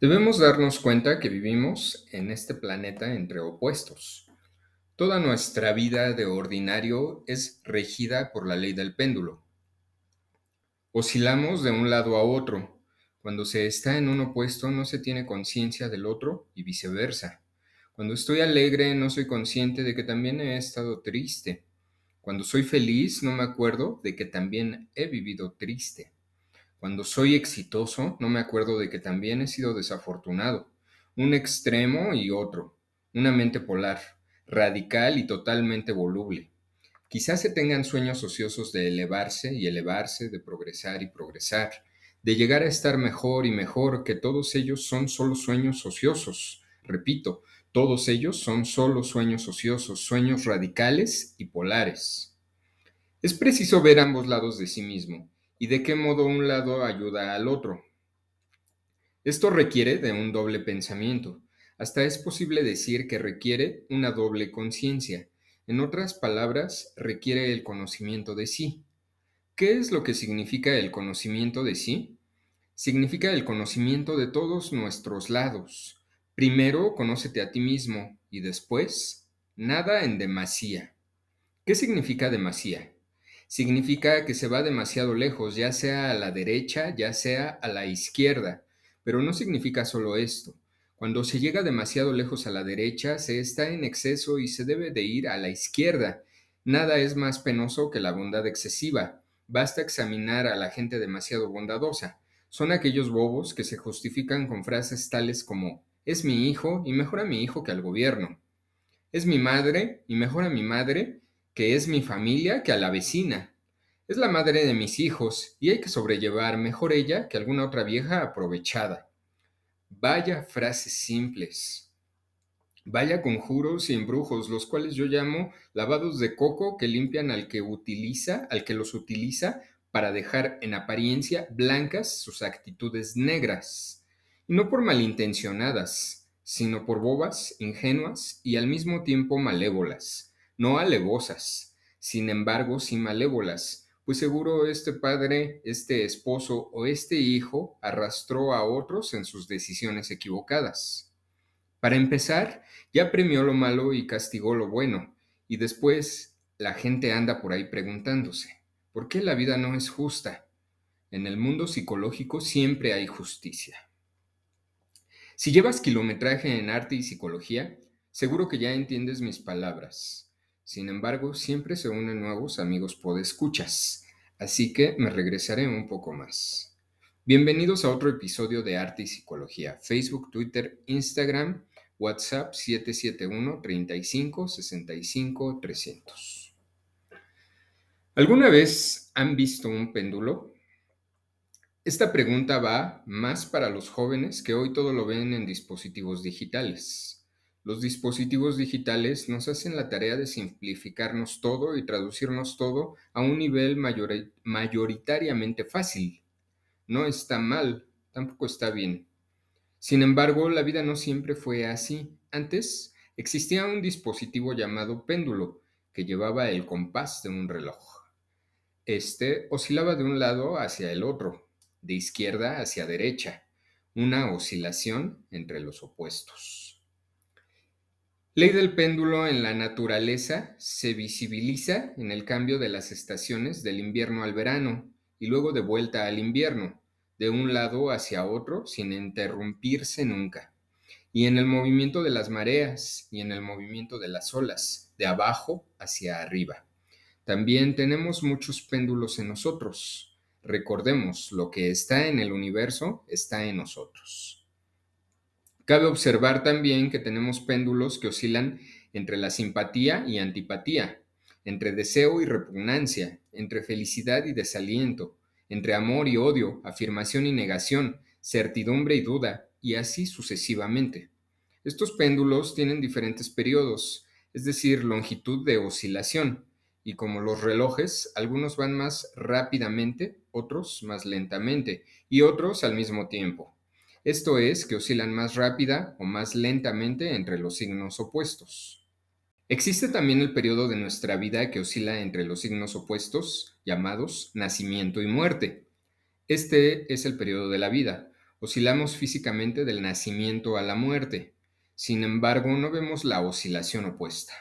Debemos darnos cuenta que vivimos en este planeta entre opuestos. Toda nuestra vida de ordinario es regida por la ley del péndulo. Oscilamos de un lado a otro. Cuando se está en un opuesto no se tiene conciencia del otro y viceversa. Cuando estoy alegre no soy consciente de que también he estado triste. Cuando soy feliz no me acuerdo de que también he vivido triste. Cuando soy exitoso, no me acuerdo de que también he sido desafortunado. Un extremo y otro. Una mente polar, radical y totalmente voluble. Quizás se tengan sueños ociosos de elevarse y elevarse, de progresar y progresar, de llegar a estar mejor y mejor, que todos ellos son solo sueños ociosos. Repito, todos ellos son solo sueños ociosos, sueños radicales y polares. Es preciso ver ambos lados de sí mismo y de qué modo un lado ayuda al otro. Esto requiere de un doble pensamiento. Hasta es posible decir que requiere una doble conciencia. En otras palabras, requiere el conocimiento de sí. ¿Qué es lo que significa el conocimiento de sí? Significa el conocimiento de todos nuestros lados. Primero, conócete a ti mismo y después, nada en demasía. ¿Qué significa demasía? Significa que se va demasiado lejos, ya sea a la derecha, ya sea a la izquierda. Pero no significa solo esto. Cuando se llega demasiado lejos a la derecha, se está en exceso y se debe de ir a la izquierda. Nada es más penoso que la bondad excesiva. Basta examinar a la gente demasiado bondadosa. Son aquellos bobos que se justifican con frases tales como es mi hijo y mejor a mi hijo que al gobierno. Es mi madre y mejor a mi madre que es mi familia que a la vecina. Es la madre de mis hijos y hay que sobrellevar mejor ella que alguna otra vieja aprovechada. Vaya frases simples. Vaya conjuros y embrujos, los cuales yo llamo lavados de coco que limpian al que utiliza, al que los utiliza para dejar en apariencia blancas sus actitudes negras. Y no por malintencionadas, sino por bobas, ingenuas y al mismo tiempo malévolas no alevosas, sin embargo sí malévolas, pues seguro este padre, este esposo o este hijo arrastró a otros en sus decisiones equivocadas. Para empezar, ya premió lo malo y castigó lo bueno, y después la gente anda por ahí preguntándose, ¿por qué la vida no es justa? En el mundo psicológico siempre hay justicia. Si llevas kilometraje en arte y psicología, seguro que ya entiendes mis palabras. Sin embargo, siempre se unen nuevos amigos podescuchas, así que me regresaré un poco más. Bienvenidos a otro episodio de Arte y Psicología, Facebook, Twitter, Instagram, WhatsApp 771 35 65 300. ¿Alguna vez han visto un péndulo? Esta pregunta va más para los jóvenes que hoy todo lo ven en dispositivos digitales. Los dispositivos digitales nos hacen la tarea de simplificarnos todo y traducirnos todo a un nivel mayoritariamente fácil. No está mal, tampoco está bien. Sin embargo, la vida no siempre fue así. Antes existía un dispositivo llamado péndulo que llevaba el compás de un reloj. Este oscilaba de un lado hacia el otro, de izquierda hacia derecha, una oscilación entre los opuestos. Ley del péndulo en la naturaleza se visibiliza en el cambio de las estaciones del invierno al verano y luego de vuelta al invierno, de un lado hacia otro sin interrumpirse nunca, y en el movimiento de las mareas y en el movimiento de las olas, de abajo hacia arriba. También tenemos muchos péndulos en nosotros. Recordemos, lo que está en el universo está en nosotros. Cabe observar también que tenemos péndulos que oscilan entre la simpatía y antipatía, entre deseo y repugnancia, entre felicidad y desaliento, entre amor y odio, afirmación y negación, certidumbre y duda, y así sucesivamente. Estos péndulos tienen diferentes periodos, es decir, longitud de oscilación, y como los relojes, algunos van más rápidamente, otros más lentamente, y otros al mismo tiempo. Esto es, que oscilan más rápida o más lentamente entre los signos opuestos. Existe también el periodo de nuestra vida que oscila entre los signos opuestos, llamados nacimiento y muerte. Este es el periodo de la vida, Oscilamos físicamente del nacimiento a la muerte. Sin embargo, no vemos la oscilación opuesta.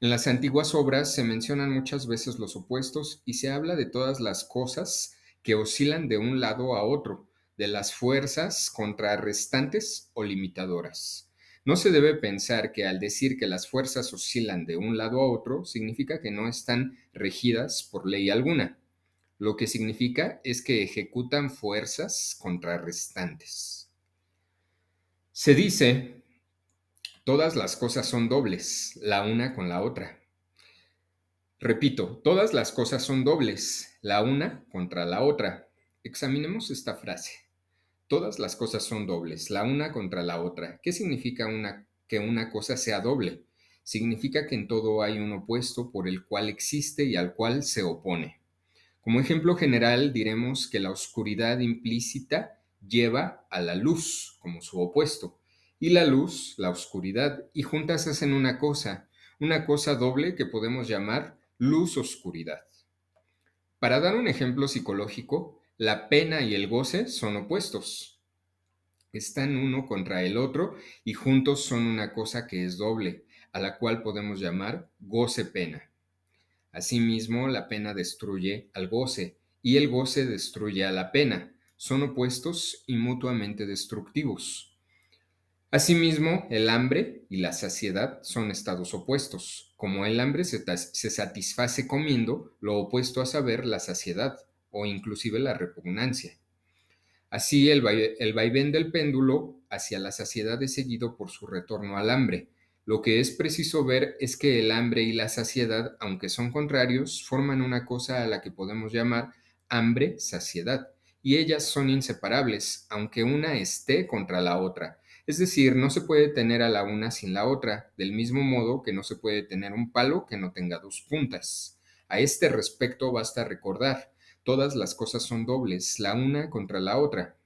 En las antiguas obras se mencionan muchas veces los opuestos y se habla de todas las cosas que oscilan de un lado a otro, de las fuerzas contrarrestantes o limitadoras. No se debe pensar que al decir que las fuerzas oscilan de un lado a otro significa que no están regidas por ley alguna. Lo que significa es que ejecutan fuerzas contrarrestantes. Se dice, todas las cosas son dobles, la una con la otra. Repito, todas las cosas son dobles, la una contra la otra. Examinemos esta frase. Todas las cosas son dobles, la una contra la otra. ¿Qué significa una, que una cosa sea doble? Significa que en todo hay un opuesto por el cual existe y al cual se opone. Como ejemplo general diremos que la oscuridad implícita lleva a la luz como su opuesto, y la luz, la oscuridad, y juntas hacen una cosa, una cosa doble que podemos llamar luz-oscuridad. Para dar un ejemplo psicológico, la pena y el goce son opuestos. Están uno contra el otro y juntos son una cosa que es doble, a la cual podemos llamar goce-pena. Asimismo, la pena destruye al goce y el goce destruye a la pena. Son opuestos y mutuamente destructivos. Asimismo, el hambre y la saciedad son estados opuestos. Como el hambre se, se satisface comiendo, lo opuesto a saber la saciedad o inclusive la repugnancia. Así el, vaivén del péndulo hacia la saciedad es seguido por su retorno al hambre. Lo que es preciso ver es que el hambre y la saciedad, aunque son contrarios, forman una cosa a la que podemos llamar hambre-saciedad, y ellas son inseparables, aunque una esté contra la otra. Es decir, no se puede tener a la una sin la otra, del mismo modo que no se puede tener un palo que no tenga dos puntas. A este respecto basta recordar, todas las cosas son dobles, la una contra la otra.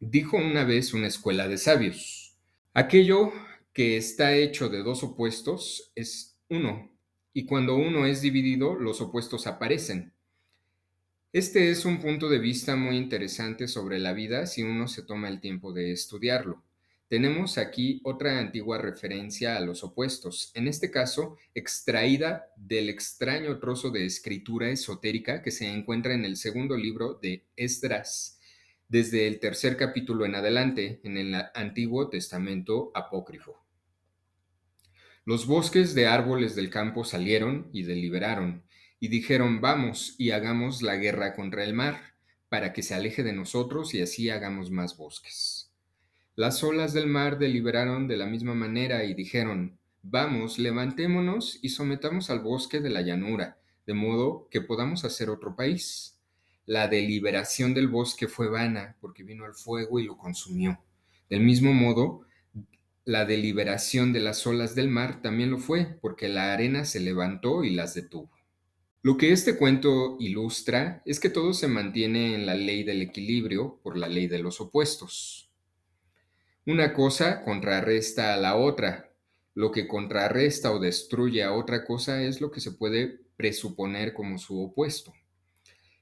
Dijo una vez una escuela de sabios, aquello que está hecho de dos opuestos es uno, y cuando uno es dividido, los opuestos aparecen. Este es un punto de vista muy interesante sobre la vida si uno se toma el tiempo de estudiarlo. Tenemos aquí otra antigua referencia a los opuestos, en este caso extraída del extraño trozo de escritura esotérica que se encuentra en el segundo libro de Esdras, desde el tercer capítulo en adelante, en el Antiguo Testamento apócrifo. Los bosques de árboles del campo salieron y deliberaron, y dijeron, vamos y hagamos la guerra contra el mar, para que se aleje de nosotros y así hagamos más bosques. Las olas del mar deliberaron de la misma manera y dijeron, Vamos, levantémonos y sometamos al bosque de la llanura, de modo que podamos hacer otro país. La deliberación del bosque fue vana, porque vino el fuego y lo consumió. Del mismo modo, la deliberación de las olas del mar también lo fue, porque la arena se levantó y las detuvo. Lo que este cuento ilustra es que todo se mantiene en la ley del equilibrio por la ley de los opuestos. Una cosa contrarresta a la otra. Lo que contrarresta o destruye a otra cosa es lo que se puede presuponer como su opuesto.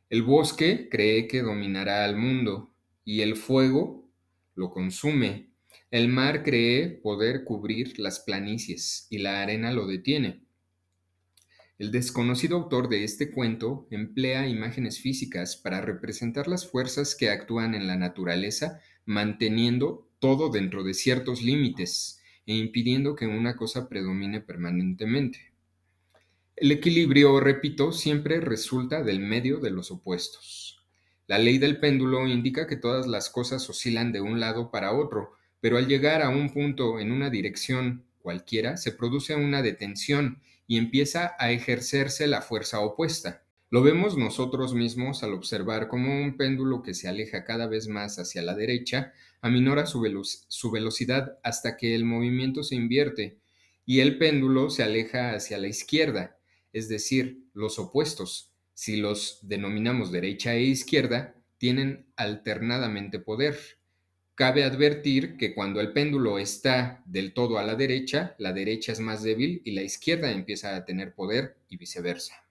El bosque cree que dominará al mundo y el fuego lo consume. El mar cree poder cubrir las planicies y la arena lo detiene. El desconocido autor de este cuento emplea imágenes físicas para representar las fuerzas que actúan en la naturaleza manteniendo todo dentro de ciertos límites e impidiendo que una cosa predomine permanentemente. El equilibrio, repito, siempre resulta del medio de los opuestos. La ley del péndulo indica que todas las cosas oscilan de un lado para otro, pero al llegar a un punto en una dirección cualquiera, se produce una detención y empieza a ejercerse la fuerza opuesta. Lo vemos nosotros mismos al observar cómo un péndulo que se aleja cada vez más hacia la derecha aminora su, su, velocidad hasta que el movimiento se invierte y el péndulo se aleja hacia la izquierda, es decir, los opuestos, si los denominamos derecha e izquierda, tienen alternadamente poder. Cabe advertir que cuando el péndulo está del todo a la derecha, la derecha es más débil y la izquierda empieza a tener poder y viceversa.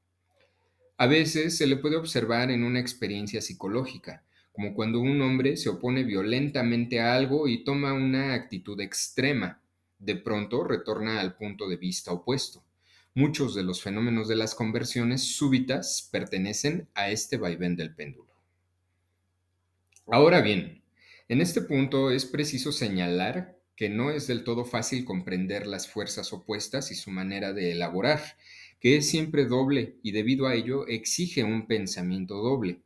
A veces se le puede observar en una experiencia psicológica, como cuando un hombre se opone violentamente a algo y toma una actitud extrema. De pronto retorna al punto de vista opuesto. Muchos de los fenómenos de las conversiones súbitas pertenecen a este vaivén del péndulo. Ahora bien, en este punto es preciso señalar que no es del todo fácil comprender las fuerzas opuestas y su manera de elaborar, que es siempre doble y debido a ello exige un pensamiento doble.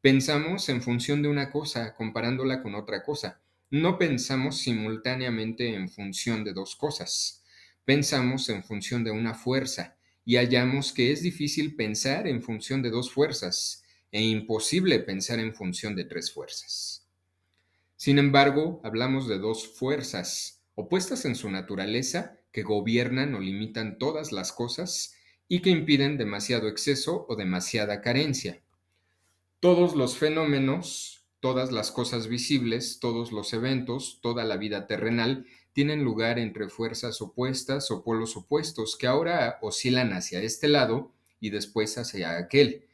Pensamos en función de una cosa, comparándola con otra cosa. No pensamos simultáneamente en función de dos cosas. Pensamos en función de una fuerza y hallamos que es difícil pensar en función de dos fuerzas e imposible pensar en función de tres fuerzas. Sin embargo, hablamos de dos fuerzas, opuestas en su naturaleza, que gobiernan o limitan todas las cosas y que impiden demasiado exceso o demasiada carencia. Todos los fenómenos, todas las cosas visibles, todos los eventos, toda la vida terrenal tienen lugar entre fuerzas opuestas o polos opuestos que ahora oscilan hacia este lado y después hacia aquel.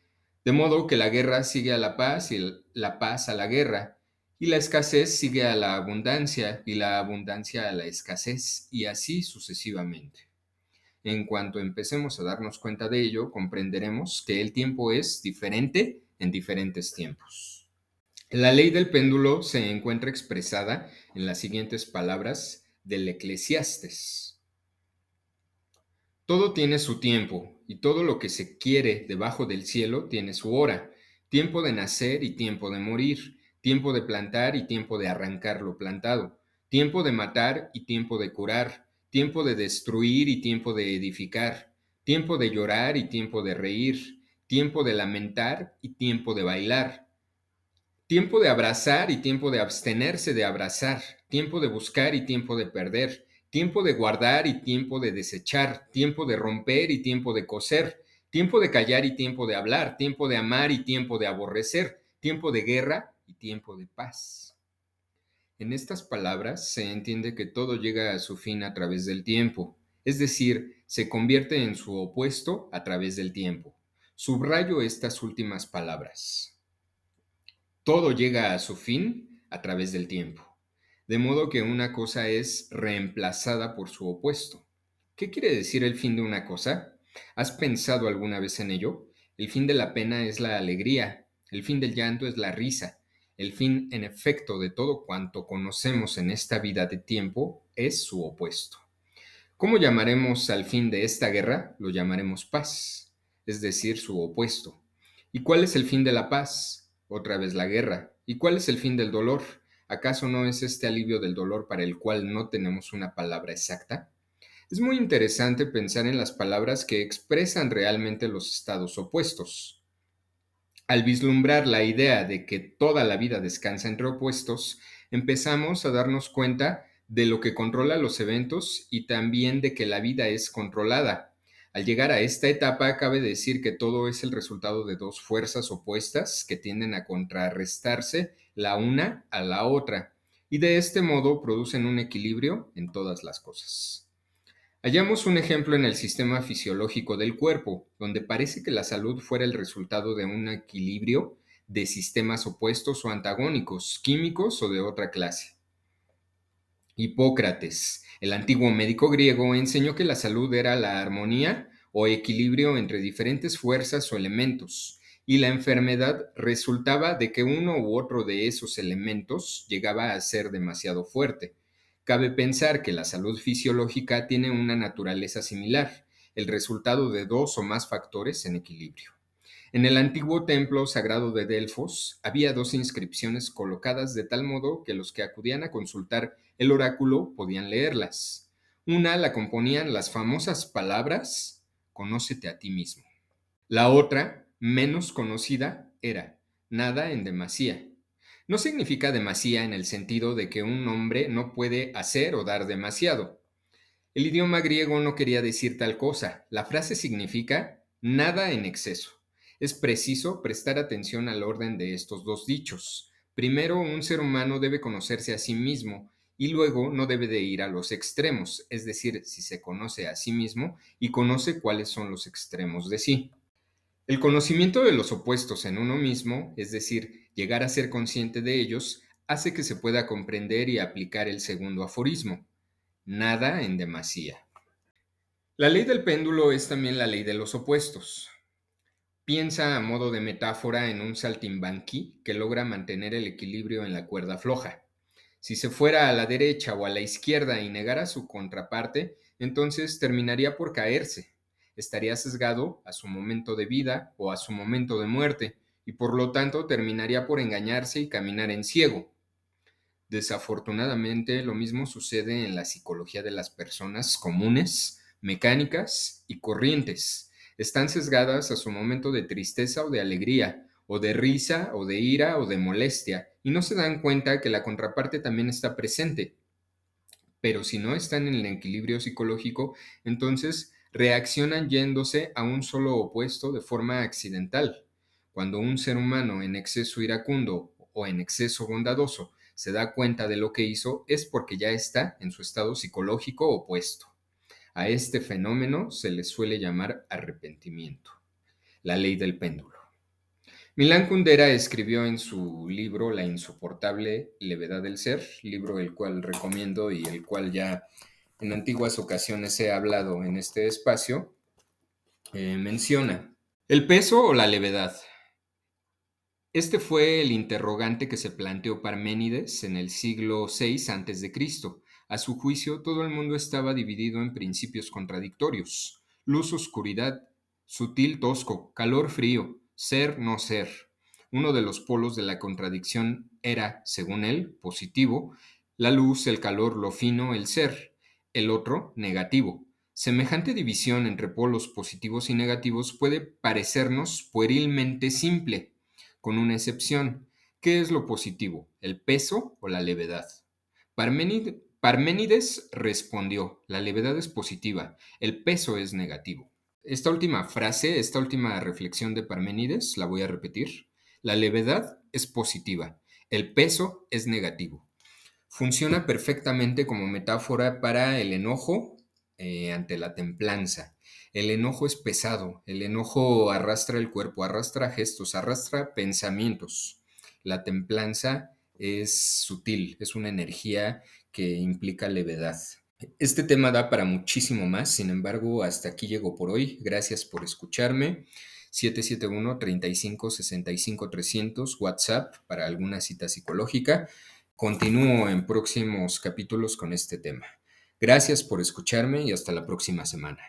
De modo que la guerra sigue a la paz y la paz a la guerra, y la escasez sigue a la abundancia y la abundancia a la escasez, y así sucesivamente. En cuanto empecemos a darnos cuenta de ello, comprenderemos que el tiempo es diferente en diferentes tiempos. La ley del péndulo se encuentra expresada en las siguientes palabras del Eclesiastes. Todo tiene su tiempo, y todo lo que se quiere debajo del cielo tiene su hora, tiempo de nacer y tiempo de morir, tiempo de plantar y tiempo de arrancar lo plantado, tiempo de matar y tiempo de curar, tiempo de destruir y tiempo de edificar, tiempo de llorar y tiempo de reír, tiempo de lamentar y tiempo de bailar, tiempo de abrazar y tiempo de abstenerse de abrazar, tiempo de buscar y tiempo de perder, tiempo de guardar y tiempo de desechar, tiempo de romper y tiempo de coser, tiempo de callar y tiempo de hablar, tiempo de amar y tiempo de aborrecer, tiempo de guerra tiempo de paz. En estas palabras se entiende que todo llega a su fin a través del tiempo, es decir, se convierte en su opuesto a través del tiempo. Subrayo estas últimas palabras. Todo llega a su fin a través del tiempo, de modo que una cosa es reemplazada por su opuesto. ¿Qué quiere decir el fin de una cosa? ¿Has pensado alguna vez en ello? El fin de la pena es la alegría, el fin del llanto es la risa, el fin en efecto de todo cuanto conocemos en esta vida de tiempo es su opuesto. ¿Cómo llamaremos al fin de esta guerra? Lo llamaremos paz es decir, su opuesto. ¿Y cuál es el fin de la paz? Otra vez la guerra. ¿Y cuál es el fin del dolor? ¿Acaso no es este alivio del dolor para el cual no tenemos una palabra exacta? Es muy interesante pensar en las palabras que expresan realmente los estados opuestos. Al vislumbrar la idea de que toda la vida descansa entre opuestos, empezamos a darnos cuenta de lo que controla los eventos y también de que la vida es controlada al llegar a esta etapa, cabe decir que todo es el resultado de dos fuerzas opuestas que tienden a contrarrestarse la una a la otra, y de este modo producen un equilibrio en todas las cosas. Hallamos un ejemplo en el sistema fisiológico del cuerpo, donde parece que la salud fuera el resultado de un equilibrio de sistemas opuestos o antagónicos, químicos o de otra clase. Hipócrates, el antiguo médico griego, enseñó que la salud era la armonía o equilibrio entre diferentes fuerzas o elementos, y la enfermedad resultaba de que uno u otro de esos elementos llegaba a ser demasiado fuerte. Cabe pensar que la salud fisiológica tiene una naturaleza similar, el resultado de dos o más factores en equilibrio. En el antiguo templo sagrado de Delfos había dos inscripciones colocadas de tal modo que los que acudían a consultar el oráculo podían leerlas. Una la componían las famosas palabras Conócete a ti mismo. La otra, menos conocida, era Nada en demasía. No significa demasía en el sentido de que un hombre no puede hacer o dar demasiado. El idioma griego no quería decir tal cosa. La frase significa nada en exceso es preciso prestar atención al orden de estos dos dichos. Primero, un ser humano debe conocerse a sí mismo y luego no debe de ir a los extremos, es decir, si se conoce a sí mismo y conoce cuáles son los extremos de sí. El conocimiento de los opuestos en uno mismo, es decir, Llegar a ser consciente de ellos hace que se pueda comprender y aplicar el segundo aforismo. Nada en demasía. La ley del péndulo es también la ley de los opuestos. Piensa a modo de metáfora en un saltimbanqui que logra mantener el equilibrio en la cuerda floja. Si se fuera a la derecha o a la izquierda y negara su contraparte, entonces terminaría por caerse. Estaría sesgado a su momento de vida o a su momento de muerte, y por lo tanto terminaría por engañarse y caminar en ciego. Desafortunadamente, lo mismo sucede en la psicología de las personas comunes, mecánicas y corrientes están sesgadas a su momento de tristeza o de alegría, o de risa, o de ira, o de molestia, y no se dan cuenta que la contraparte también está presente. Pero si no están en el equilibrio psicológico, entonces reaccionan yéndose a un solo opuesto de forma accidental. Cuando un ser humano en exceso iracundo o en exceso bondadoso se da cuenta de lo que hizo, es porque ya está en su estado psicológico opuesto. A este fenómeno se le suele llamar arrepentimiento, la ley del péndulo. Milán Kundera escribió en su libro La insoportable levedad del ser, libro el cual recomiendo y el cual ya en antiguas ocasiones he hablado en este espacio, eh, menciona el peso o la levedad. Este fue el interrogante que se planteó Parménides en el siglo VI a.C., a su juicio, todo el mundo estaba dividido en principios contradictorios. Luz, oscuridad, sutil, tosco, calor, frío, ser, no ser. Uno de los polos de la contradicción era, según él, positivo, la luz, el calor, lo fino, el ser. El otro, negativo. Semejante división entre polos positivos y negativos puede parecernos puerilmente simple, con una excepción. ¿Qué es lo positivo? ¿El peso o la levedad? Parménides respondió, la levedad es positiva, el peso es negativo. Esta última frase, esta última reflexión de Parménides, la voy a repetir. La levedad es positiva, el peso es negativo. Funciona perfectamente como metáfora para el enojo eh, ante la templanza. El enojo es pesado, el enojo arrastra el cuerpo, arrastra gestos, arrastra pensamientos. La templanza es sutil, es una energía que implica levedad. Este tema da para muchísimo más, sin embargo, hasta aquí llego por hoy. Gracias por escucharme. 771-3565-300, WhatsApp para alguna cita psicológica. Continúo en próximos capítulos con este tema. Gracias por escucharme y hasta la próxima semana.